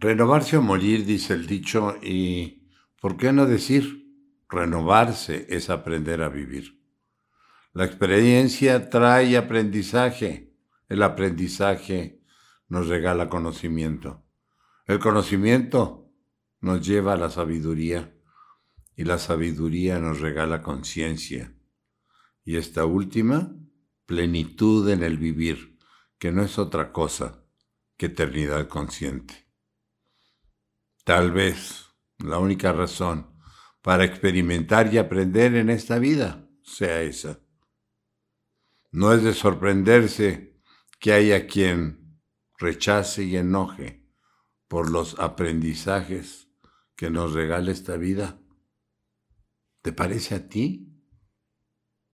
Renovarse o morir, dice el dicho, y ¿por qué no decir? Renovarse es aprender a vivir. La experiencia trae aprendizaje. El aprendizaje nos regala conocimiento. El conocimiento nos lleva a la sabiduría y la sabiduría nos regala conciencia. Y esta última, plenitud en el vivir, que no es otra cosa que eternidad consciente. Tal vez la única razón para experimentar y aprender en esta vida sea esa. No es de sorprenderse que haya quien rechace y enoje por los aprendizajes que nos regala esta vida. ¿Te parece a ti?